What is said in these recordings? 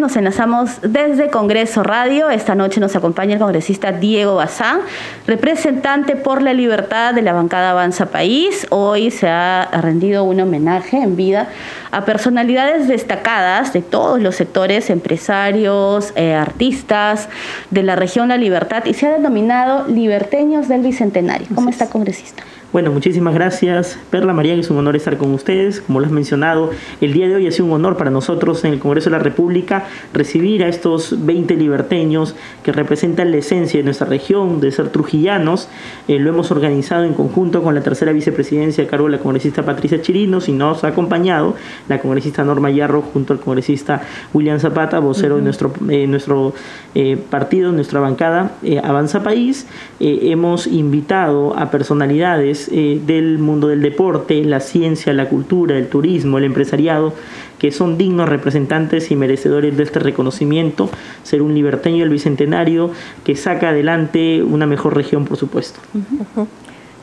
Nos enlazamos desde Congreso Radio. Esta noche nos acompaña el congresista Diego Bazán, representante por la libertad de la bancada Avanza País. Hoy se ha rendido un homenaje en vida a personalidades destacadas de todos los sectores, empresarios, eh, artistas de la región La Libertad y se ha denominado Liberteños del Bicentenario. ¿Cómo está, congresista? Bueno, muchísimas gracias, Perla María, es un honor estar con ustedes. Como lo has mencionado, el día de hoy ha sido un honor para nosotros en el Congreso de la República recibir a estos 20 liberteños que representan la esencia de nuestra región, de ser trujillanos. Eh, lo hemos organizado en conjunto con la tercera vicepresidencia a cargo de la congresista Patricia Chirinos y nos ha acompañado la congresista Norma Yarro junto al congresista William Zapata, vocero de nuestro, eh, nuestro eh, partido, nuestra bancada Avanza País. hemos invitado a personalidades eh, del mundo del deporte, la ciencia, la cultura, el turismo, el empresariado, que son dignos representantes y merecedores de este reconocimiento, ser un liberteño del Bicentenario que saca adelante una mejor región, por supuesto.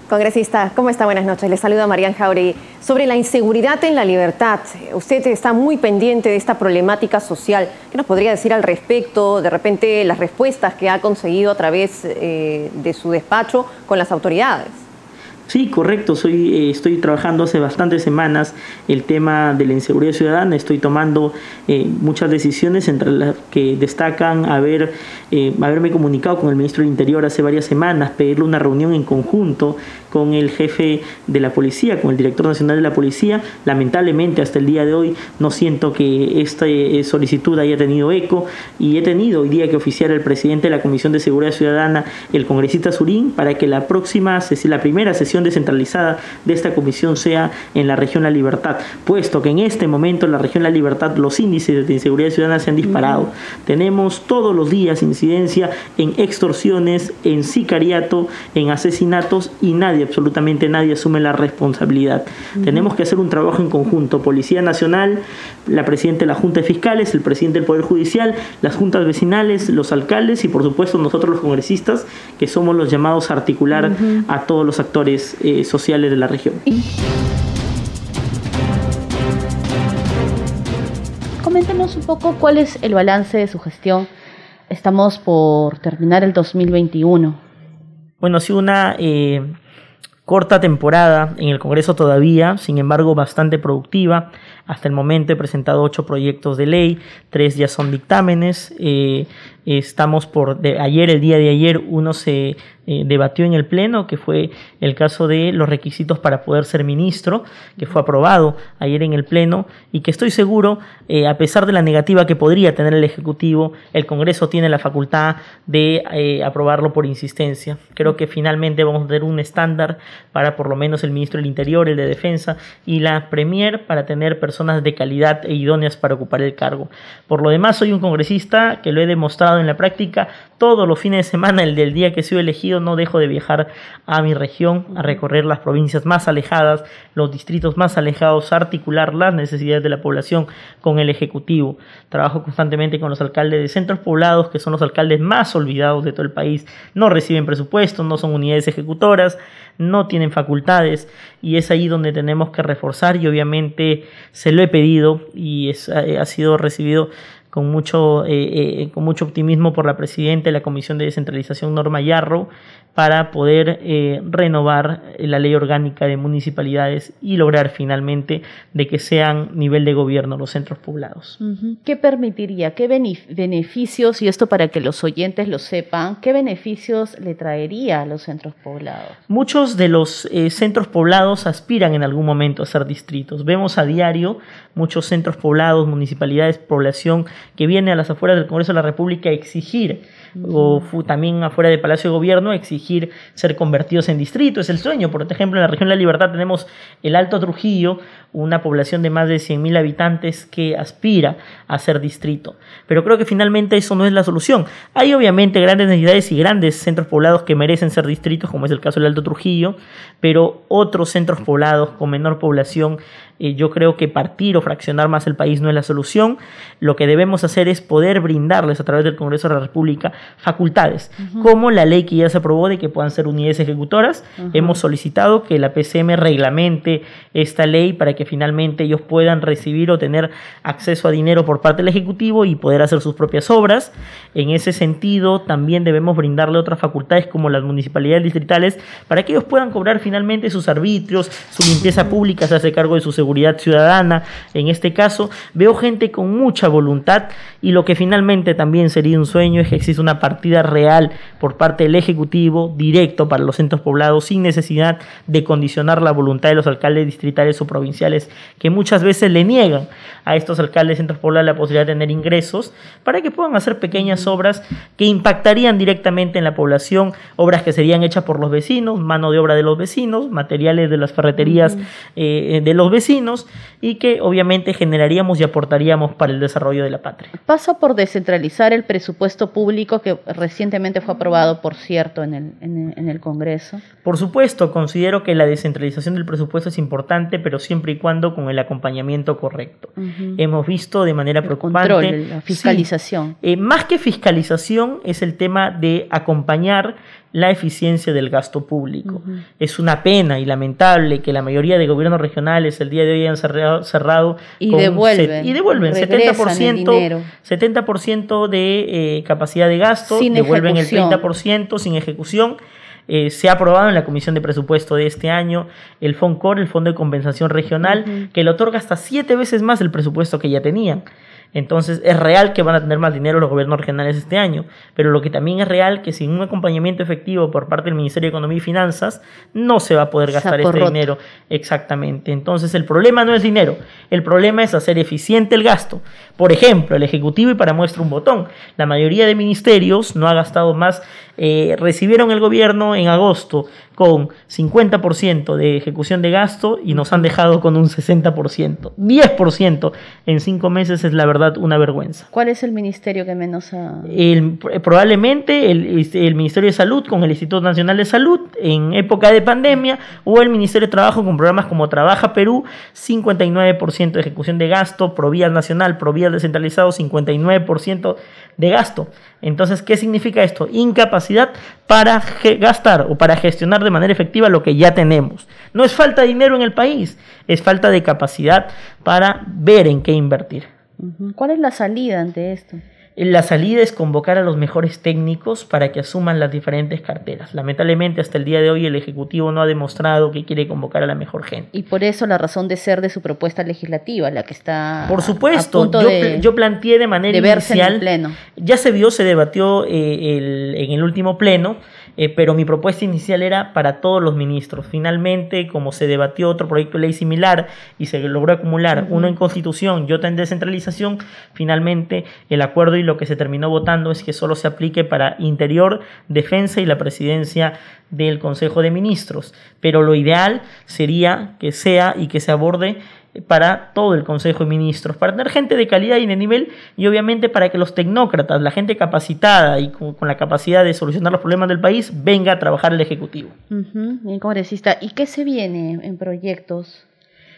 Congresista, ¿cómo está? Buenas noches. Le saluda Marian Jauregui. Sobre la inseguridad en la libertad, usted está muy pendiente de esta problemática social. ¿Qué nos podría decir al respecto? De repente, las respuestas que ha conseguido a través eh, de su despacho con las autoridades. Sí, correcto. Soy, eh, estoy trabajando hace bastantes semanas el tema de la inseguridad ciudadana. Estoy tomando eh, muchas decisiones entre las que destacan haber, eh, haberme comunicado con el ministro del Interior hace varias semanas, pedirle una reunión en conjunto con el jefe de la policía, con el director nacional de la policía. Lamentablemente hasta el día de hoy no siento que esta solicitud haya tenido eco y he tenido hoy día que oficiar al presidente de la Comisión de Seguridad Ciudadana, el congresista Surín, para que la próxima, la primera sesión descentralizada de esta comisión sea en la región La Libertad, puesto que en este momento en la región La Libertad los índices de inseguridad ciudadana se han disparado. Tenemos todos los días incidencia en extorsiones, en sicariato, en asesinatos y nadie, absolutamente nadie asume la responsabilidad. Tenemos que hacer un trabajo en conjunto, Policía Nacional, la presidenta de la Junta de Fiscales, el presidente del Poder Judicial, las juntas vecinales, los alcaldes y por supuesto nosotros los congresistas, que somos los llamados a articular a todos los actores eh, sociales de la región. Coméntenos un poco cuál es el balance de su gestión. Estamos por terminar el 2021. Bueno, ha sido una eh, corta temporada en el Congreso todavía, sin embargo bastante productiva. Hasta el momento he presentado ocho proyectos de ley, tres ya son dictámenes. Eh, estamos por de ayer, el día de ayer, uno se eh, debatió en el Pleno, que fue el caso de los requisitos para poder ser ministro, que fue aprobado ayer en el Pleno y que estoy seguro, eh, a pesar de la negativa que podría tener el Ejecutivo, el Congreso tiene la facultad de eh, aprobarlo por insistencia. Creo que finalmente vamos a tener un estándar para por lo menos el ministro del Interior, el de Defensa y la Premier para tener personas de calidad e idóneas para ocupar el cargo. Por lo demás, soy un congresista que lo he demostrado en la práctica todos los fines de semana, el del día que sido elegido no dejo de viajar a mi región, a recorrer las provincias más alejadas, los distritos más alejados, a articular las necesidades de la población con el Ejecutivo. Trabajo constantemente con los alcaldes de centros poblados, que son los alcaldes más olvidados de todo el país. No reciben presupuestos, no son unidades ejecutoras, no tienen facultades y es ahí donde tenemos que reforzar y obviamente se lo he pedido y ha sido recibido con mucho, eh, eh, con mucho optimismo por la presidenta de la Comisión de Descentralización, Norma Yarro, para poder eh, renovar la ley orgánica de municipalidades y lograr finalmente de que sean nivel de gobierno los centros poblados. ¿Qué permitiría, qué beneficios, y esto para que los oyentes lo sepan, qué beneficios le traería a los centros poblados? Muchos de los eh, centros poblados aspiran en algún momento a ser distritos. Vemos a diario muchos centros poblados, municipalidades, población que viene a las afueras del Congreso de la República a exigir o también afuera del Palacio de Gobierno exigir ser convertidos en distrito. Es el sueño. Por ejemplo, en la región de la Libertad tenemos el Alto Trujillo, una población de más de 100.000 habitantes que aspira a ser distrito. Pero creo que finalmente eso no es la solución. Hay obviamente grandes necesidades y grandes centros poblados que merecen ser distritos, como es el caso del Alto Trujillo, pero otros centros poblados con menor población Eh, yo creo que partir o fraccionar más el país no es la solución. Lo que debemos hacer es poder brindarles a través del Congreso de la República facultades, como la ley que ya se aprobó de que puedan ser unidades ejecutoras. Hemos solicitado que la PCM reglamente esta ley para que finalmente ellos puedan recibir o tener acceso a dinero por parte del Ejecutivo y poder hacer sus propias obras. En ese sentido, también debemos brindarle otras facultades como las municipalidades distritales para que ellos puedan cobrar finalmente sus arbitrios, su limpieza pública, se hace cargo de su seguridad ciudadana. En este caso, veo gente con mucha voluntad y lo que finalmente también sería un sueño es que exista una partida real por parte del Ejecutivo directo para los centros poblados sin necesidad de condicionar la voluntad de los alcaldes distritales o provinciales que muchas veces le niegan a estos alcaldes de centros poblados la posibilidad de tener ingresos para que puedan hacer pequeñas obras que impactarían directamente en la población, obras que serían hechas por los vecinos, mano de obra de los vecinos, materiales de las ferreterías eh, de los vecinos y que obviamente generaríamos y aportaríamos para el desarrollo de la patria. Pasa por descentralizar el presupuesto público que recientemente fue aprobado, por cierto, en el, en el Congreso. Por supuesto, considero que la descentralización del presupuesto es importante, pero siempre y cuando con el acompañamiento correcto. Hemos visto de manera preocupante... Control, la fiscalización. Eh, más que fiscalización es el tema de acompañar la eficiencia del gasto público. Es una pena y lamentable que la mayoría de gobiernos regionales el día de hoy hayan cerrado, cerrado y, devuelven, y devuelven 70%, 70 de eh, capacidad de gasto, devuelven el 30% sin ejecución. Eh, se ha aprobado en la Comisión de Presupuesto de este año el FONCOR, el Fondo de Compensación Regional, que le otorga hasta siete veces más el presupuesto que ya tenían. Entonces es real que van a tener más dinero los gobiernos regionales este año, pero lo que también es real que sin un acompañamiento efectivo por parte del Ministerio de Economía y Finanzas no se va a poder gastar este dinero exactamente. Entonces el problema no es dinero, el problema es hacer eficiente el gasto. Por ejemplo, el Ejecutivo y para muestra un botón, la mayoría de ministerios no ha gastado más, eh, recibieron el gobierno en agosto con 50% de ejecución de gasto y nos han dejado con un 60%. 10% en cinco meses es la verdad una vergüenza. ¿Cuál es el ministerio que menos ha...? El, probablemente el, el, Ministerio de Salud con el Instituto Nacional de Salud en época de pandemia o el Ministerio de Trabajo con programas como Trabaja Perú, 59% de ejecución de gasto, Provías Nacional, Provías Descentralizado, 59% de gasto. Entonces, ¿qué significa esto? Incapacidad para gastar o para gestionar de manera efectiva lo que ya tenemos. No es falta de dinero en el país, es falta de capacidad para ver en qué invertir. ¿Cuál es la salida ante esto? La salida es convocar a los mejores técnicos para que asuman las diferentes carteras. Lamentablemente, hasta el día de hoy, el Ejecutivo no ha demostrado que quiere convocar a la mejor gente. Y por eso la razón de ser de su propuesta legislativa, la que está. Por supuesto, yo, yo, planteé de manera inicial. pleno. Ya se vio, se debatió eh, en el último pleno eh, pero mi propuesta inicial era para todos los ministros. Finalmente, como se debatió otro proyecto de ley similar y se logró acumular uno en constitución y otro en descentralización, finalmente el acuerdo y lo que se terminó votando es que solo se aplique para interior, defensa y la presidencia del Consejo de Ministros. Pero lo ideal sería que sea y que se aborde para todo el Consejo de Ministros, para tener gente de calidad y de nivel y obviamente para que los tecnócratas, la gente capacitada y con, la capacidad de solucionar los problemas del país, venga a trabajar el Ejecutivo. Bien, congresista. ¿Y qué se viene en proyectos?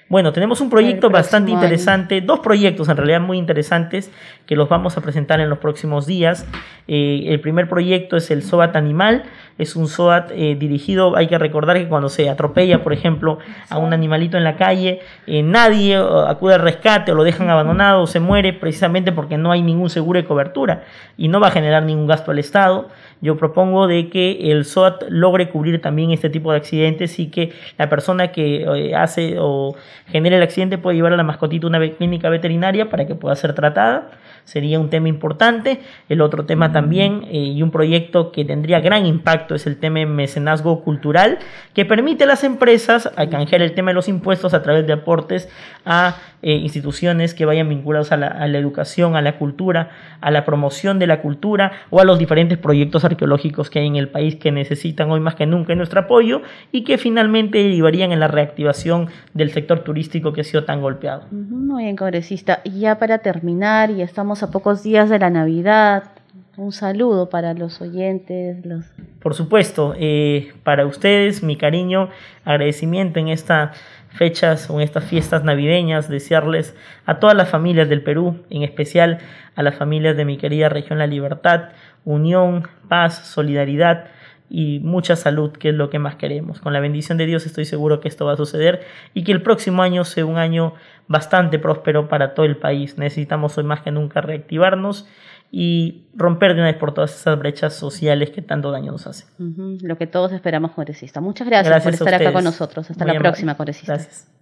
Bueno, tenemos un proyecto bastante interesante, dos proyectos en realidad muy interesantes que los vamos a presentar en los próximos días. Eh, el primer proyecto es el SOAT Animal, es un SOAT eh, dirigido, hay que recordar que cuando se atropella, por ejemplo, a un animalito en la calle, eh, nadie acude al rescate o lo dejan abandonado o se muere precisamente porque no hay ningún seguro de cobertura y no va a generar ningún gasto al Estado. Yo propongo de que el SOAT logre cubrir también este tipo de accidentes y que la persona que hace o genera el accidente puede llevar a la mascotita a una clínica veterinaria para que pueda ser tratada sería un tema importante. El otro tema también eh, y un proyecto que tendría gran impacto es el tema de mecenazgo cultural, que permite a las empresas a el tema de los impuestos a través de aportes a eh, instituciones que vayan la, a la, educación, a la cultura, a la promoción de la cultura o a los diferentes proyectos arqueológicos que hay en el país que necesitan hoy más que nunca nuestro apoyo y que finalmente derivarían en la reactivación del sector turístico que ha sido tan golpeado. Muy bien, congresista. Y ya para terminar, y estamos a pocos días de la Navidad, un saludo para los oyentes. Los... Por supuesto, eh, para ustedes mi cariño, agradecimiento en estas fechas o en estas fiestas navideñas, desearles a todas las familias del Perú, en especial a las familias de mi querida región La Libertad, unión, paz, solidaridad y mucha salud, que es lo que más queremos. Con la bendición de Dios estoy seguro que esto va a suceder y que el próximo año sea un año bastante próspero para todo el país. Necesitamos hoy más que nunca reactivarnos y romper de una vez por todas esas brechas sociales que tanto daño nos hacen. Lo que todos esperamos, congresista. Muchas gracias, por estar acá con nosotros. Hasta la próxima, congresista. Gracias.